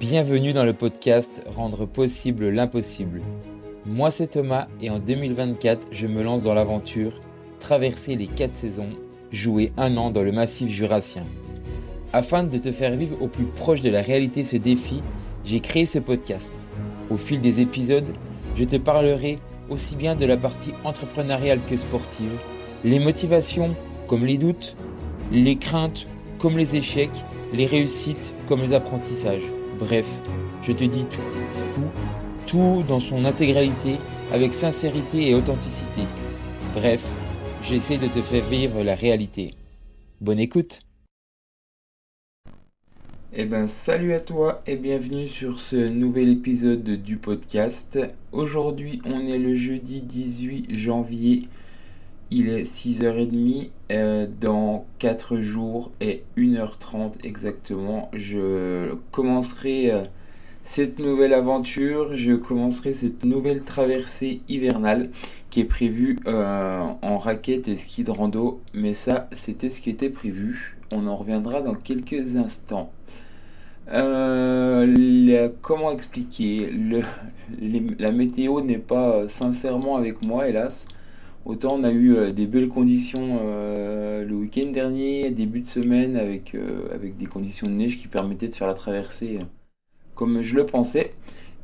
Bienvenue dans le podcast Rendre possible l'impossible. Moi c'est Thomas et en 2024 je me lance dans l'aventure traverser les 4 saisons, jouer un an dans le massif jurassien. Afin de te faire vivre au plus proche de la réalité ce défi, j'ai créé ce podcast. Au fil des épisodes, je te parlerai aussi bien de la partie entrepreneuriale que sportive, les motivations comme les doutes, les craintes comme les échecs, les réussites comme les apprentissages. Bref, je te dis tout, tout, tout dans son intégralité avec sincérité et authenticité. Bref, j'essaie de te faire vivre la réalité. Bonne écoute eh ben salut à toi et bienvenue sur ce nouvel épisode du podcast. Aujourd'hui on est le jeudi 18 janvier. Il est 6h30. Euh, dans 4 jours et 1h30 exactement, je commencerai euh, cette nouvelle aventure. Je commencerai cette nouvelle traversée hivernale qui est prévue euh, en raquette et ski de rando. Mais ça, c'était ce qui était prévu. On en reviendra dans quelques instants. Comment expliquer? Le, La météo n'est pas sincèrement avec moi, hélas. Autant on a eu euh, des belles conditions le week-end dernier, début de semaine, avec, avec des conditions de neige qui permettaient de faire la traversée comme je le pensais.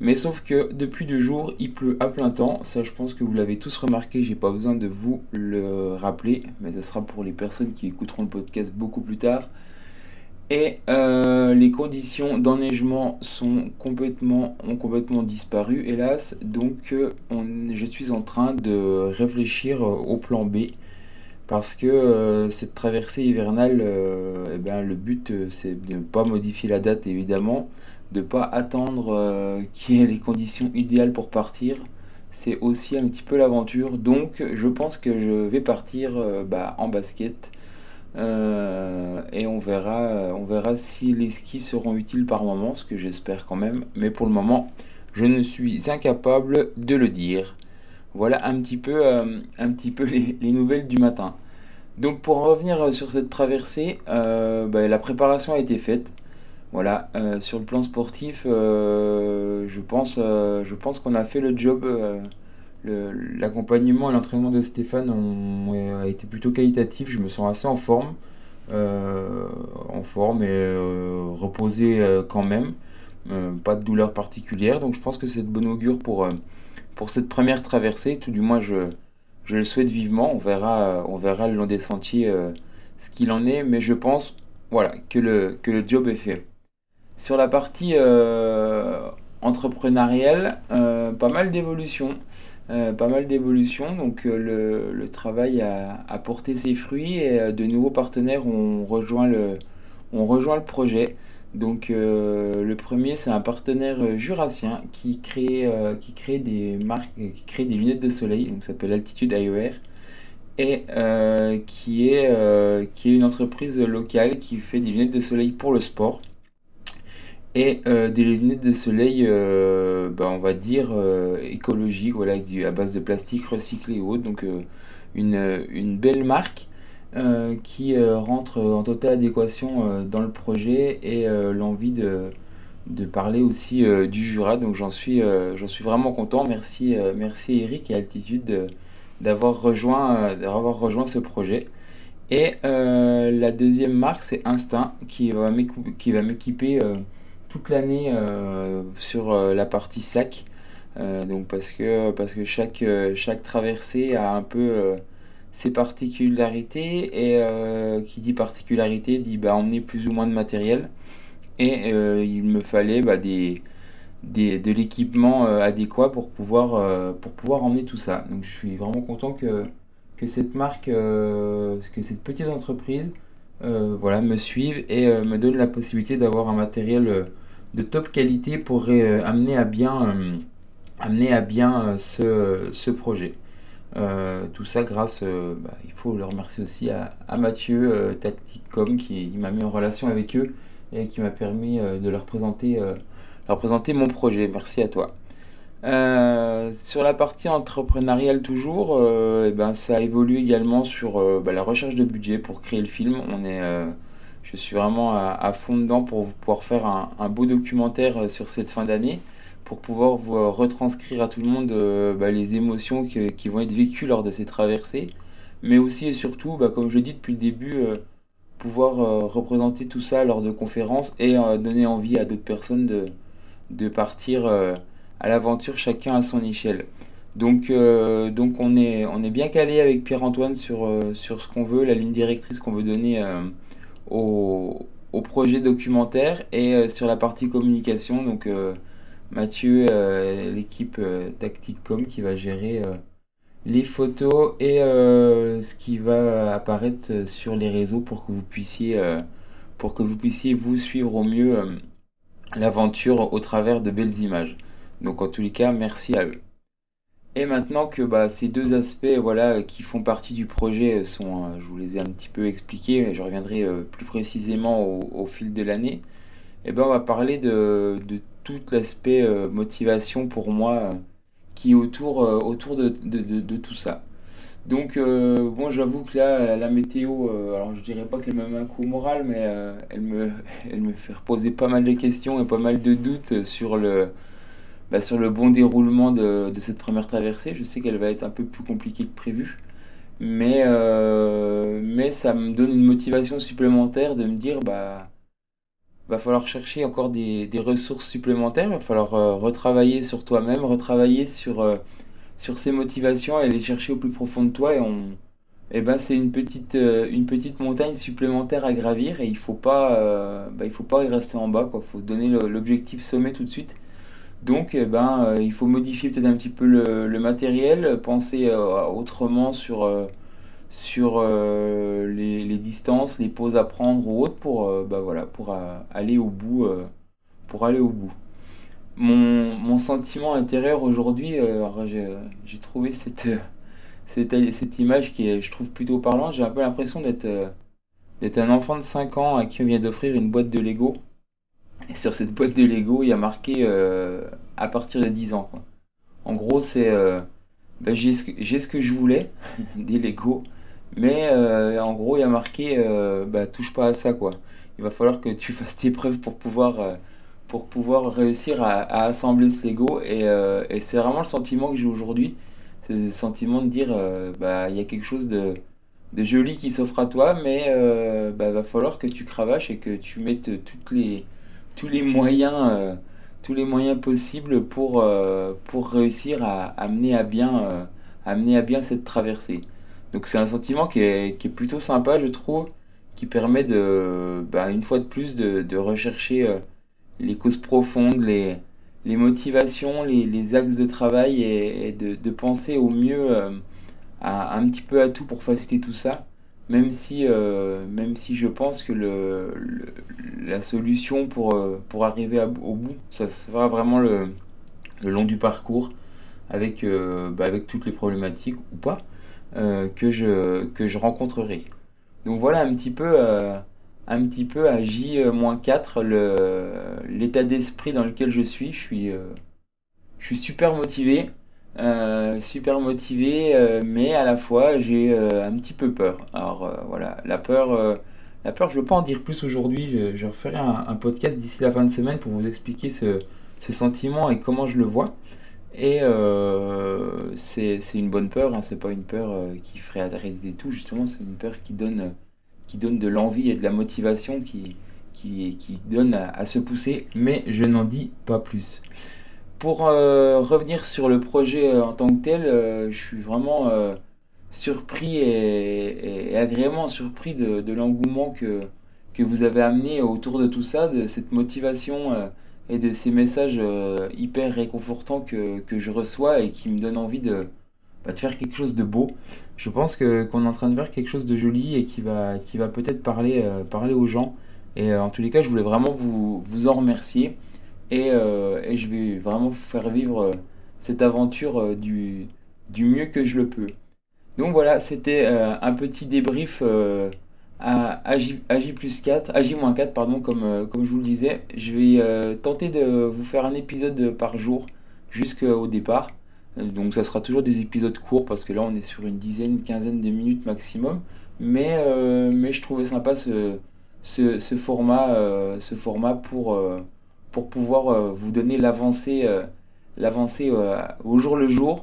Mais sauf que depuis deux jours, il pleut à plein temps. Ça, je pense que vous l'avez tous remarqué. J'ai pas besoin de vous le rappeler, mais ça sera pour les personnes qui écouteront le podcast beaucoup plus tard. Et euh, les conditions d'enneigement sont complètement, ont complètement disparu, hélas. Donc, euh, je suis en train de réfléchir euh, au plan B. Parce que cette traversée hivernale, eh ben, le but, c'est de ne pas modifier la date, évidemment. De ne pas attendre qu'il y ait les conditions idéales pour partir. C'est aussi un petit peu l'aventure. Donc, je pense que je vais partir bah, en basket euh, et on verra, on verra si les skis seront utiles par moment, ce que j'espère quand même. Mais pour le moment, je ne suis incapable de le dire. Voilà un petit peu, euh, un petit peu les, nouvelles du matin. Donc pour revenir sur cette traversée, euh, bah, la préparation a été faite. Voilà, sur le plan sportif, je pense, je pense qu'on a fait le job l'accompagnement et l'entraînement de Stéphane ont, été plutôt qualitatif. Je me sens assez en forme, euh, en forme et euh, reposé euh, quand même. pas de douleur particulière, donc je pense que c'est de bon augure pour, pour cette première traversée. Tout du moins, je, je le souhaite vivement. On verra, on verra le long des sentiers ce qu'il en est, mais je pense voilà, que, le, que le job est fait. Sur la partie entrepreneuriale, pas mal d'évolutions. Euh, pas mal d'évolutions. Donc euh, le, travail a, porté ses fruits et euh, de nouveaux partenaires ont rejoint le, ont rejoint le projet. Donc le premier c'est un partenaire jurassien qui crée, qui crée des marques, qui crée des lunettes de soleil, donc ça s'appelle Altitude Eyewear et qui, est, qui est une entreprise locale qui fait des lunettes de soleil pour le sport et euh, des lunettes de soleil, euh, bah, on va dire euh, écologiques, voilà, à base de plastique recyclé et autres. Donc une, une, belle marque qui rentre en totale adéquation dans le projet et l'envie de, de, parler aussi du Jura. Donc j'en suis, j'en suis vraiment content. Merci, merci Eric et Altitude d'avoir rejoint, d'avoir rejoint ce projet. Et la deuxième marque, c'est Instinct, qui va m'équiper toute l'année euh, sur euh, la partie sac. Euh, donc parce que, parce que chaque, chaque traversée a un peu ses particularités et qui dit particularité dit bah, emmener plus ou moins de matériel et il me fallait bah, des, des, de l'équipement adéquat pour pouvoir, pour pouvoir emmener tout ça. Donc je suis vraiment content que, que cette marque, que cette petite entreprise voilà, me suive et me donne la possibilité d'avoir un matériel de top qualité pour euh, amener à bien, euh, amener à bien euh, ce, ce, projet. tout ça grâce, bah, il faut le remercier aussi à, Mathieu Tacticom qui, m'a mis en relation avec eux et qui m'a permis de leur présenter, leur présenter mon projet. Merci à toi. Sur la partie entrepreneuriale toujours, et eh ben, ça évolue également sur bah, la recherche de budget pour créer le film. On est, je suis vraiment à, fond dedans pour pouvoir faire un, beau documentaire sur cette fin d'année, pour pouvoir vous retranscrire à tout le monde bah, les émotions qui vont être vécues lors de ces traversées, mais aussi et surtout, bah, comme je l'ai dit depuis le début, pouvoir représenter tout ça lors de conférences et donner envie à d'autres personnes de partir à l'aventure chacun à son échelle. Donc, euh, donc on, est, on est bien calé avec Pierre-Antoine sur, euh, sur ce qu'on veut, la ligne directrice qu'on veut donner euh, au, projet documentaire et sur la partie communication. Donc Mathieu, l'équipe Tacticom qui va gérer les photos et ce qui va apparaître sur les réseaux pour que vous puissiez, pour que vous, puissiez vous suivre au mieux l'aventure au travers de belles images. Donc en tous les cas, merci à eux. Et maintenant que bah, ces deux aspects voilà, qui font partie du projet sont, euh, je vous les ai un petit peu expliqués, mais je reviendrai euh, plus précisément au, fil de l'année, et eh ben, on va parler de, tout l'aspect euh, motivation pour moi qui est autour, autour de, tout ça. Donc, bon, j'avoue que là, la météo, alors je dirais pas qu'elle me met un coup moral, mais elle, me, elle me fait reposer pas mal de questions et pas mal de doutes sur le, bah, sur le bon déroulement de, cette première traversée. Je sais qu'elle va être un peu plus compliquée que prévu. Mais, euh, mais ça me donne une motivation supplémentaire de me dire bah va falloir chercher encore des, ressources supplémentaires, va falloir euh, retravailler sur toi-même, retravailler sur, euh, sur ces motivations et les chercher au plus profond de toi. Et, et ben, c'est une petite, une petite montagne supplémentaire à gravir et il ne faut, pas, bah, faut pas y rester en bas. Il faut donner l'objectif sommet tout de suite. Donc, eh ben, euh, il faut modifier peut-être un petit peu le, matériel, penser euh, autrement sur, euh, les, distances, les pauses à prendre ou autres pour, bah, aller au bout. pour aller au bout. Mon, sentiment intérieur aujourd'hui, j'ai trouvé cette, image qui je trouve, plutôt parlante. J'ai un peu l'impression d'être un enfant de 5 ans à qui on vient d'offrir une boîte de Lego et sur cette boîte de Lego, il y a marqué euh, à partir de 10 ans. En gros, c'est euh, bah, j'ai ce, que je voulais, des Lego, mais euh, en gros, il y a marqué bah, touche pas à ça. Il va falloir que tu fasses tes preuves pour pouvoir, réussir à, assembler ce Lego. Et, c'est vraiment le sentiment que j'ai aujourd'hui. C'est le sentiment de dire bah, il y a quelque chose de, joli qui s'offre à toi, mais il bah, va falloir que tu cravaches et que tu mettes toutes les tous les moyens, euh, tous les moyens possibles pour, euh, pour réussir à amener à bien, euh, amener à bien cette traversée. Donc c'est un sentiment qui est, qui est, plutôt sympa, je trouve, qui permet de, bah, une fois de plus, de, rechercher les causes profondes, les, les motivations, les, les, axes de travail et, de, de, penser au mieux à, un petit peu à tout pour faciliter tout ça même si, euh, même si je pense que le, la solution pour, euh, pour arriver au bout, ça sera vraiment le, le long du parcours, avec, euh, bah, avec toutes les problématiques ou pas, que, je, que je rencontrerai. Donc voilà un petit peu, un petit peu à J-4 l'état d'esprit dans lequel je suis. Je suis, je suis super motivé. Euh, super motivé, euh, mais à la fois j'ai euh, un petit peu peur. Alors voilà, la peur, la peur, je ne veux pas en dire plus aujourd'hui. Je, referai un, podcast d'ici la fin de semaine pour vous expliquer ce, sentiment et comment je le vois. Et c'est une bonne peur, hein, c'est pas une peur qui ferait arrêter tout, justement, c'est une peur qui donne, qui donne de l'envie et de la motivation qui donne à se pousser, mais je n'en dis pas plus. Pour euh, revenir sur le projet euh, en tant que tel, euh, je suis vraiment surpris et, agréablement surpris de, l'engouement que, que vous avez amené autour de tout ça, de cette motivation et de ces messages hyper réconfortants que, je reçois et qui me donnent envie de, bah, de faire quelque chose de beau. Je pense que qu'on est en train de faire quelque chose de joli et qui va, qui va peut-être parler, parler aux gens. Et en tous les cas, je voulais vraiment vous, vous en remercier. Euh, et, je vais vraiment faire vivre euh, cette aventure euh, du, mieux que je le peux. Donc voilà, c'était un petit débrief à, J, plus 4, à J-4, pardon, comme, comme je vous le disais. Je vais tenter de vous faire un épisode par jour jusqu'au départ. Donc ça sera toujours des épisodes courts parce que là on est sur une dizaine, une quinzaine de minutes maximum. Mais, mais je trouvais sympa ce, ce, format, ce format pour, pour pouvoir vous donner l'avancée l'avancée au jour le jour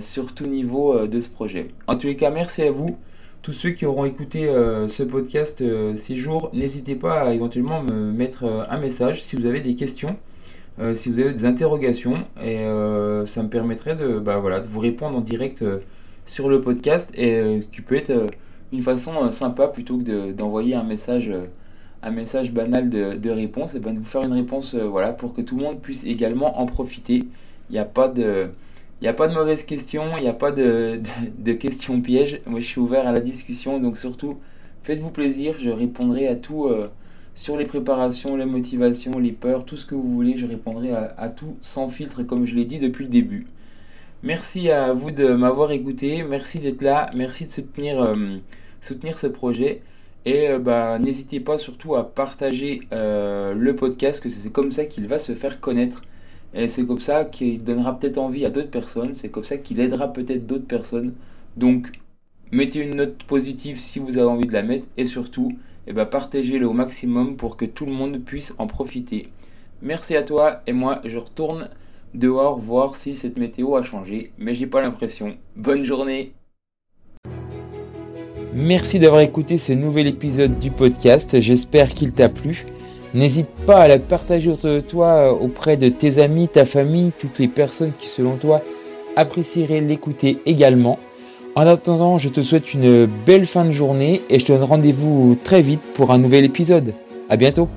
sur tout niveau de ce projet. En tous les cas, merci à vous. Tous ceux qui auront écouté ce podcast ces jours, n'hésitez pas à éventuellement me mettre un message si vous avez des questions. Euh, si vous avez des interrogations et euh, ça me permettrait de, bah, de vous répondre en direct euh, sur le podcast et qui peut être une façon sympa plutôt que d'envoyer un message un message banal de, réponse et ben de vous faire une réponse voilà pour que tout le monde puisse également en profiter il n'y a pas de il a pas de mauvaises questions, il n'y a pas de, questions pièges. Moi, je suis ouvert à la discussion, donc surtout, faites-vous plaisir. Je répondrai à tout, sur les préparations, les motivations, les peurs, tout ce que vous voulez, je répondrai à, tout sans filtre comme je l'ai dit depuis le début. Merci à vous de m'avoir écouté, merci d'être là, merci de soutenir, euh, soutenir ce projet. Et euh, bah, n'hésitez pas surtout à partager euh, le podcast, que c'est comme ça qu'il va se faire connaître. Et c'est comme ça qu'il donnera peut-être envie à d'autres personnes, c'est comme ça qu'il aidera peut-être d'autres personnes. Donc, mettez une note positive si vous avez envie de la mettre. Et surtout, eh ben, partagez-le au maximum pour que tout le monde puisse en profiter. Merci à toi et moi je retourne dehors voir si cette météo a changé, mais j'ai pas l'impression. Bonne journée Merci d'avoir écouté ce nouvel épisode du podcast, j'espère qu'il t'a plu. N'hésite pas à la partager autour de toi auprès de tes amis, ta famille, toutes les personnes qui selon toi apprécieraient l'écouter également. En attendant, je te souhaite une belle fin de journée et je te donne rendez-vous très vite pour un nouvel épisode. À bientôt!